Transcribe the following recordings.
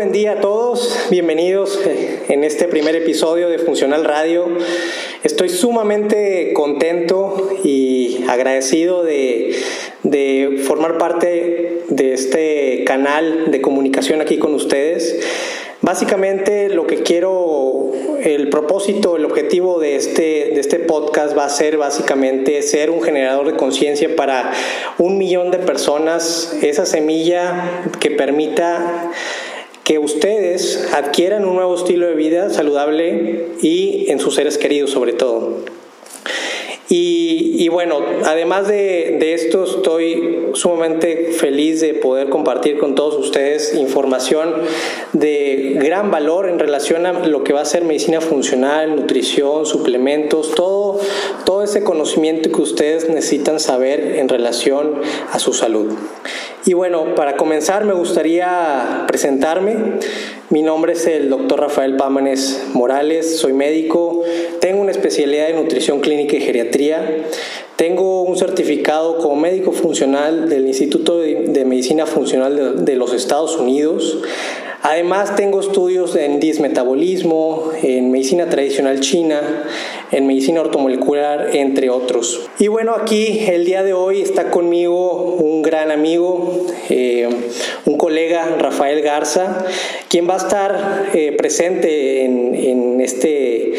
buen día a todos, bienvenidos eh, en este primer episodio de Funcional Radio. Estoy sumamente contento y agradecido de, de formar parte de este canal de comunicación aquí con ustedes. Básicamente lo que quiero, el propósito, el objetivo de este, de este podcast va a ser básicamente ser un generador de conciencia para un millón de personas, esa semilla que permita que ustedes adquieran un nuevo estilo de vida saludable y en sus seres queridos sobre todo. Y, bueno, además de, de, esto, estoy sumamente feliz de poder compartir con todos ustedes información de gran valor en relación a lo que va a ser medicina funcional, nutrición, suplementos, todo, todo ese conocimiento que ustedes necesitan saber en relación a su salud. Y bueno, para comenzar me gustaría presentarme. Mi nombre es el doctor Rafael Pámanes Morales, soy médico, tengo una especialidad en nutrición clínica y geriatría, tengo un certificado como médico funcional del Instituto de Medicina Funcional de, los Estados Unidos. Además tengo estudios en dismetabolismo, en medicina tradicional china, en medicina ortomolecular, entre otros. Y bueno, aquí el día de hoy está conmigo un gran amigo, eh, un colega, Rafael Garza, quien va a estar eh, presente en, en este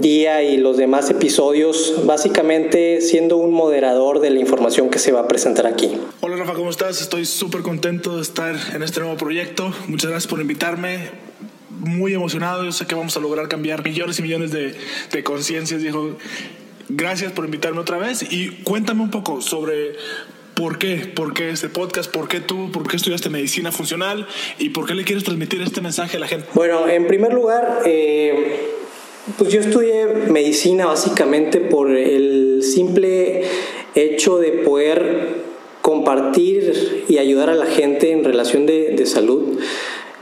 día y los demás episodios, básicamente siendo un moderador de la información que se va a presentar aquí. Hola Rafa, ¿cómo estás? Estoy súper contento de estar en este nuevo proyecto. Muchas gracias por invitarme. Muy emocionado, yo sé que vamos a lograr cambiar millones y millones de, de conciencias, dijo. Gracias por invitarme otra vez y cuéntame un poco sobre ¿Por qué? ¿Por qué este podcast? ¿Por qué tú? ¿Por qué estudiaste medicina funcional? ¿Y por qué le quieres transmitir este mensaje a la gente? Bueno, en primer lugar, eh, pues yo estudié medicina básicamente por el simple hecho de poder compartir y ayudar a la gente en relación de, salud.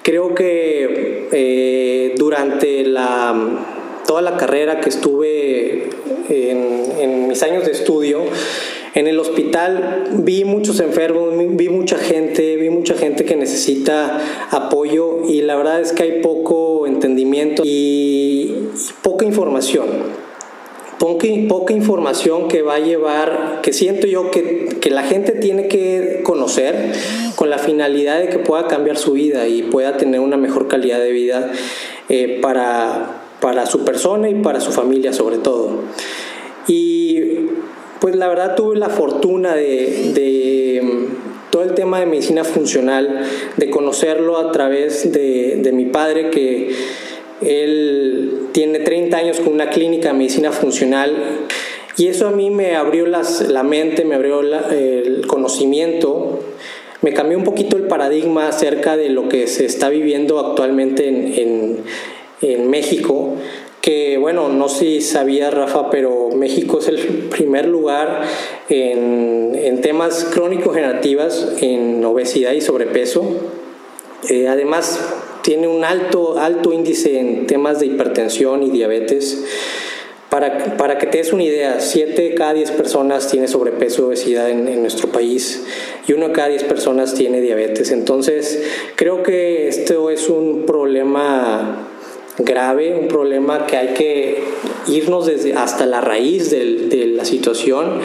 Creo que eh, durante la, toda la carrera que estuve en mis años de estudio, en el hospital vi muchos enfermos, vi mucha gente, vi mucha gente que necesita apoyo y la verdad es que hay poco entendimiento y poca información. Poca, información que va a llevar, que siento yo que, que la gente tiene que conocer con la finalidad de que pueda cambiar su vida y pueda tener una mejor calidad de vida eh, para, para su persona y para su familia sobre todo. Y pues la verdad tuve la fortuna de, mm, todo el tema de medicina funcional, de conocerlo a través de, mi padre que él tiene 30 años con una clínica de medicina funcional y eso a mí me abrió la mente, me abrió el conocimiento, me cambió un poquito el paradigma acerca de lo que se está viviendo actualmente en, en México que bueno, no sé si sabía Rafa, pero México es el primer lugar en, en temas crónico-generativas, en obesidad y sobrepeso. Eh, además, tiene un alto, alto índice en temas de hipertensión y diabetes. Para, para, que te des una idea, 7 de cada 10 personas tiene sobrepeso y obesidad en, en, nuestro país y 1 de cada 10 personas tiene diabetes. Entonces, creo que esto es un problema grave, un problema que hay que irnos desde hasta la raíz de, la situación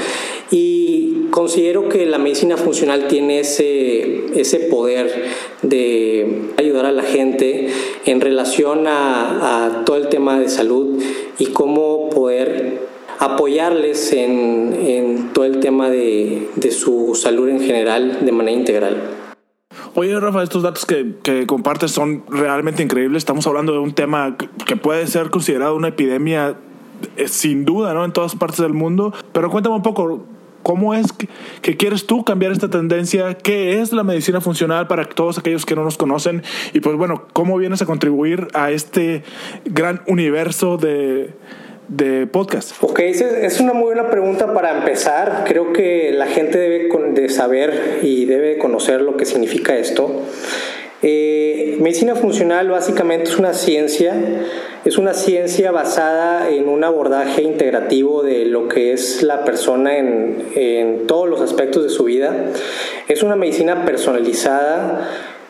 y considero que la medicina funcional tiene ese, ese poder de ayudar a la gente en relación a, todo el tema de salud y cómo poder apoyarles en, en todo el tema de, de su salud en general de manera integral. Oye, Rafa, estos datos que, que, compartes son realmente increíbles. Estamos hablando de un tema que puede ser considerado una epidemia eh, sin duda, ¿no? En todas partes del mundo. Pero cuéntame un poco, ¿cómo es que, quieres tú cambiar esta tendencia? ¿Qué es la medicina funcional para todos aquellos que no nos conocen? Y pues bueno, ¿cómo vienes a contribuir a este gran universo de de podcast? Ok, es una muy buena pregunta para empezar. Creo que la gente debe de saber y debe conocer lo que significa esto. Eh, medicina funcional básicamente es una ciencia, es una ciencia basada en un abordaje integrativo de lo que es la persona en, en todos los aspectos de su vida. Es una medicina personalizada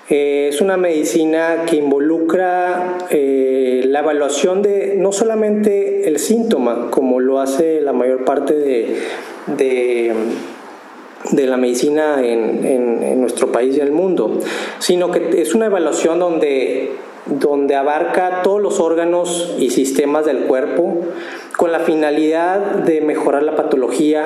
Eh, es una medicina que involucra eh, la evaluación de no solamente el síntoma, como lo hace la mayor parte de, de, la medicina en, en, nuestro país y en el mundo, sino que es una evaluación donde, donde abarca todos los órganos y sistemas del cuerpo, con la finalidad de mejorar la patología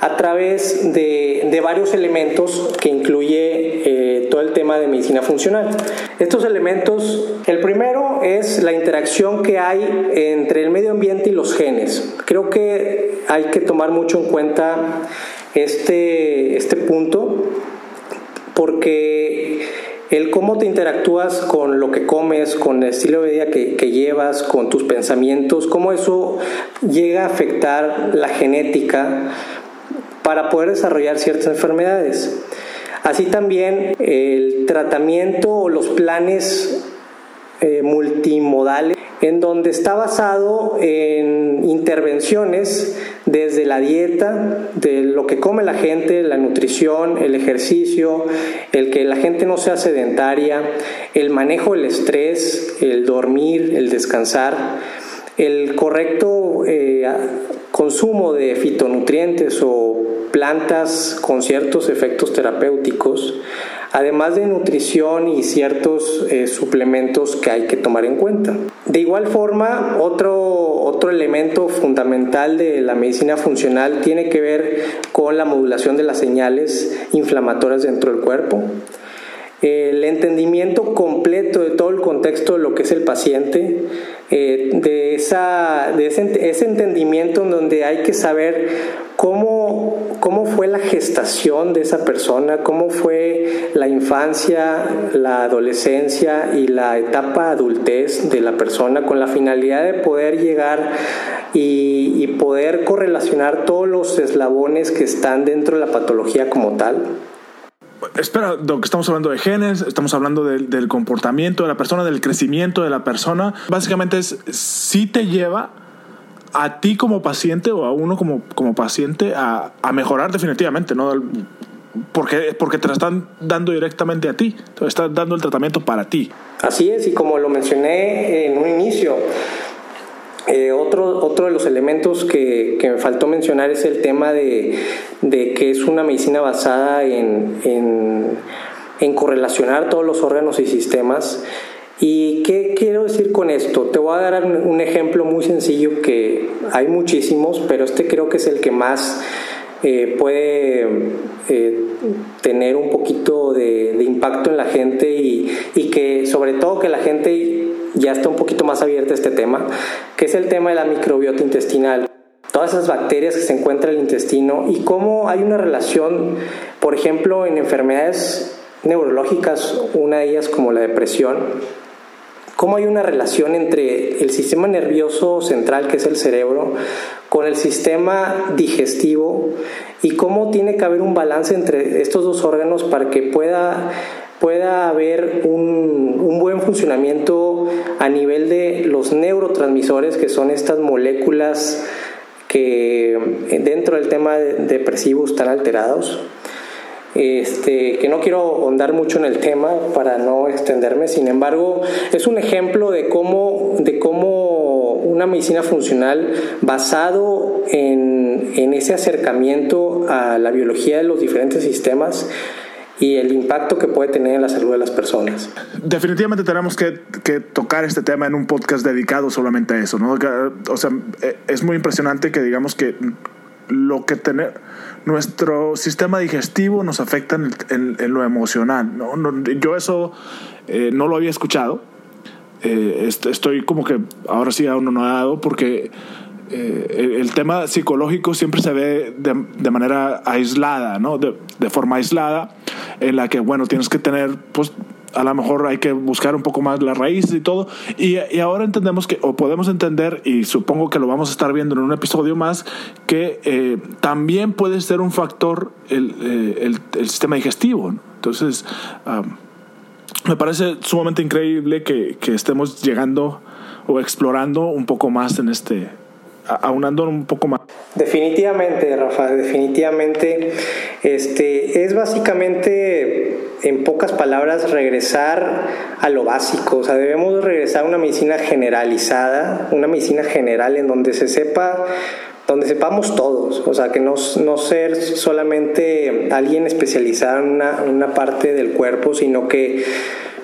a través de, varios elementos que incluye eh, todo el tema de medicina funcional. Estos elementos, el primero es la interacción que hay entre el medio ambiente y los genes. Creo que hay que tomar mucho en cuenta este, este punto porque el cómo te interactúas con lo que comes, con el estilo de vida que, llevas, con tus pensamientos, cómo eso llega a afectar la genética para poder desarrollar ciertas enfermedades. Así también el tratamiento o los planes eh, multimodales en donde está basado en intervenciones desde la dieta, de lo que come la gente, la nutrición, el ejercicio, el que la gente no sea sedentaria, el manejo del estrés, el dormir, el descansar, el correcto eh, consumo de fitonutrientes o plantas con ciertos efectos terapéuticos, además de nutrición y ciertos eh, suplementos que hay que tomar en cuenta. De igual forma, otro, otro elemento fundamental de la medicina funcional tiene que ver con la modulación de las señales inflamatorias dentro del cuerpo el entendimiento completo de todo el contexto de lo que es el paciente, eh, de, esa, de ese, entendimiento en donde hay que saber cómo, cómo fue la gestación de esa persona, cómo fue la infancia, la adolescencia y la etapa adultez de la persona con la finalidad de poder llegar y poder correlacionar todos los eslabones que están dentro de la patología como tal. Espera, Doc, estamos hablando de genes, estamos hablando del, comportamiento de la persona, del crecimiento de la persona. Básicamente es si te lleva a ti como paciente o a uno como, como paciente a, mejorar definitivamente, ¿no? Porque, porque te la están dando directamente a ti, te están dando el tratamiento para ti. Así es, y como lo mencioné en un inicio, eh, otro, otro de los elementos que, que, me faltó mencionar es el tema de, de que es una medicina basada en, en, en, correlacionar todos los órganos y sistemas. ¿Y qué quiero decir con esto? Te voy a dar un ejemplo muy sencillo que hay muchísimos, pero este creo que es el que más eh, puede eh, tener un poquito de, de, impacto en la gente y, y que sobre todo que la gente ya está un poquito más abierta a este tema, que es el tema de la microbiota intestinal. Todas esas bacterias que se encuentran en el intestino y cómo hay una relación, por ejemplo, en enfermedades neurológicas, una de ellas como la depresión, cómo hay una relación entre el sistema nervioso central, que es el cerebro, con el sistema digestivo y cómo tiene que haber un balance entre estos dos órganos para que pueda pueda haber un, un, buen funcionamiento a nivel de los neurotransmisores, que son estas moléculas que dentro del tema depresivo están alterados. Este, que no quiero ahondar mucho en el tema para no extenderme, sin embargo, es un ejemplo de cómo, de cómo una medicina funcional basado en, en ese acercamiento a la biología de los diferentes sistemas y el impacto que puede tener en la salud de las personas. Definitivamente tenemos que, que, tocar este tema en un podcast dedicado solamente a eso, ¿no? O sea, es muy impresionante que digamos que lo que tener nuestro sistema digestivo nos afecta en, en, lo emocional, ¿no? Yo eso eh, no lo había escuchado. Eh, estoy como que ahora sí aún no ha dado porque eh, el tema psicológico siempre se ve de, de manera aislada, ¿no? De, de, forma aislada, en la que, bueno, tienes que tener, pues, a lo mejor hay que buscar un poco más la raíz y todo. Y, ahora entendemos que, o podemos entender, y supongo que lo vamos a estar viendo en un episodio más, que eh, también puede ser un factor el, eh, el, sistema digestivo. Entonces, me parece sumamente increíble que, que estemos llegando o explorando un poco más en este, aunando un poco más. Definitivamente, Rafa, definitivamente. Este, es básicamente, en pocas palabras, regresar a lo básico. O sea, debemos regresar a una medicina generalizada, una medicina general en donde se sepa donde sepamos todos, o sea, que no, no ser solamente alguien especializado en una, parte del cuerpo, sino que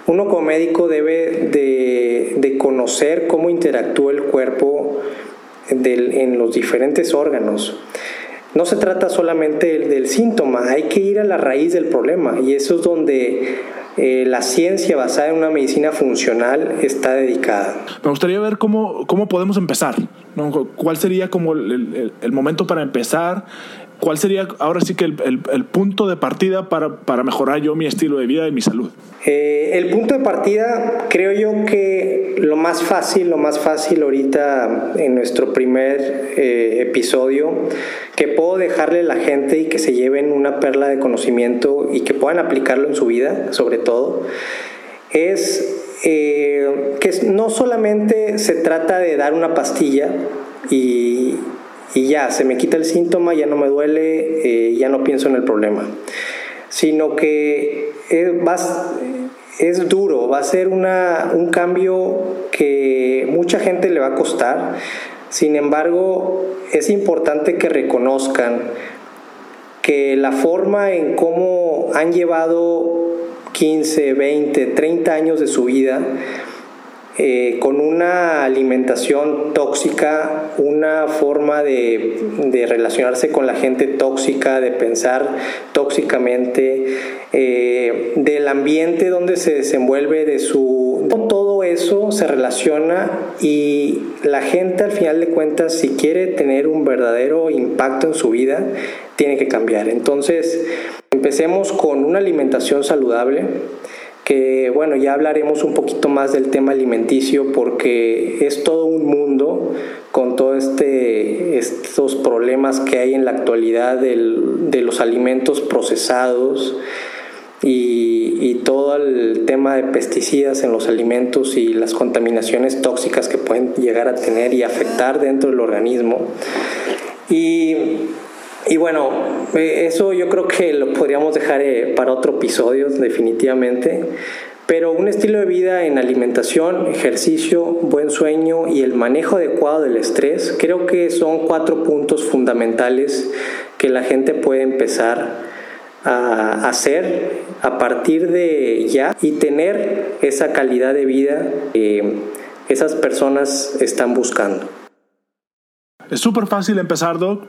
uno como médico debe de, de conocer cómo interactúa el cuerpo del, en los diferentes órganos. No se trata solamente del, síntoma, hay que ir a la raíz del problema y eso es donde eh, la ciencia basada en una medicina funcional está dedicada. Me gustaría ver cómo, cómo podemos empezar, ¿Cuál sería como el, el, momento para empezar? ¿Cuál sería ahora sí que el, el punto de partida para, para, mejorar yo mi estilo de vida y mi salud? Eh, el punto de partida, creo yo que lo más fácil, lo más fácil ahorita en nuestro primer eh, episodio, que puedo dejarle a la gente y que se lleven una perla de conocimiento y que puedan aplicarlo en su vida, sobre todo, es eh, que no solamente se trata de dar una pastilla y, y ya, se me quita el síntoma, ya no me duele, eh, ya no pienso en el problema, sino que es, es duro, va a ser una, un cambio que mucha gente le va a costar, sin embargo es importante que reconozcan que la forma en cómo han llevado 15, 20, 30 años de su vida eh, con una alimentación tóxica, una forma de, relacionarse con la gente tóxica, de pensar tóxicamente, eh, del ambiente donde se desenvuelve, de su... Todo eso se relaciona y la gente al final de cuentas, si quiere tener un verdadero impacto en su vida, tiene que cambiar. Entonces, empecemos con una alimentación saludable que bueno, ya hablaremos un poquito más del tema alimenticio porque es todo un mundo con todos este, estos problemas que hay en la actualidad de los alimentos procesados y, y, todo el tema de pesticidas en los alimentos y las contaminaciones tóxicas que pueden llegar a tener y afectar dentro del organismo. Y y bueno, eh, eso yo creo que lo podríamos dejar eh, para otro episodio definitivamente. Pero un estilo de vida en alimentación, ejercicio, buen sueño y el manejo adecuado del estrés, creo que son cuatro puntos fundamentales que la gente puede empezar a hacer a partir de ya y tener esa calidad de vida que esas personas están buscando. Es súper fácil empezar, Doc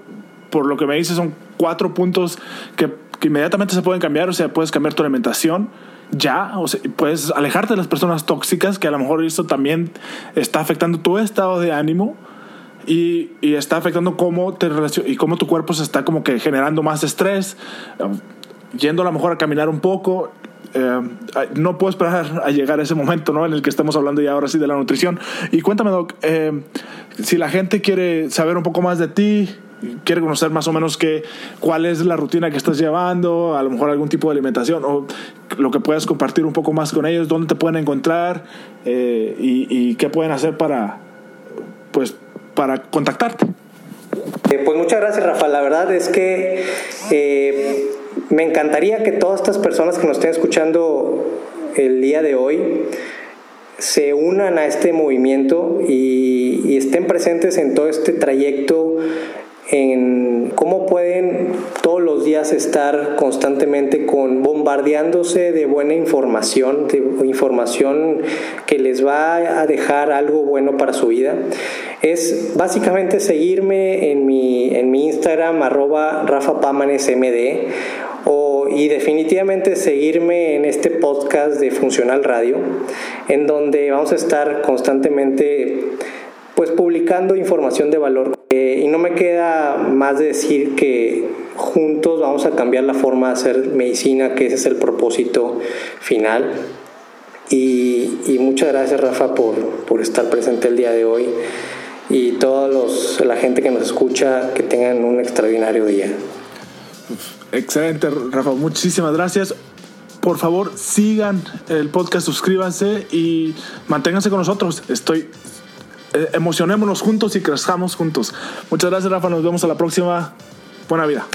por lo que me dices, son cuatro puntos que, inmediatamente se pueden cambiar. O sea, puedes cambiar tu alimentación ya, o sea, puedes alejarte de las personas tóxicas, que a lo mejor eso también está afectando tu estado de ánimo. Y, y está afectando cómo te y cómo tu cuerpo se está como que generando más estrés, yendo a lo mejor a caminar un poco, eh, no puedo esperar a llegar a ese momento ¿no? en el que estamos hablando ya ahora sí de la nutrición. Y cuéntame, Doc, eh, si la gente quiere saber un poco más de ti, quiere conocer más o menos qué, cuál es la rutina que estás llevando, a lo mejor algún tipo de alimentación o lo que puedas compartir un poco más con ellos, dónde te pueden encontrar eh, y, qué pueden hacer para, pues, para contactarte. Eh, pues muchas gracias Rafa, la verdad es que eh, me encantaría que todas estas personas que nos estén escuchando el día de hoy se unan a este movimiento y, y estén presentes en todo este trayecto en cómo pueden todos los días estar constantemente con bombardeándose de buena información, de información que les va a dejar algo bueno para su vida. Es básicamente seguirme en mi, en mi Instagram arroba Rafa MD o, y definitivamente seguirme en este podcast de Funcional Radio, en donde vamos a estar constantemente pues publicando información de valor. Eh, y no me queda más de decir que juntos vamos a cambiar la forma de hacer medicina, que ese es el propósito final. Y, muchas gracias Rafa por, por, estar presente el día de hoy y toda la gente que nos escucha, que tengan un extraordinario día. Excelente, Rafa. Muchísimas gracias por favor sigan el podcast, suscríbanse y manténganse con nosotros. Estoy eh, emocionémonos juntos y crezcamos juntos. Muchas gracias, Rafa. Nos vemos a la próxima. Buena vida.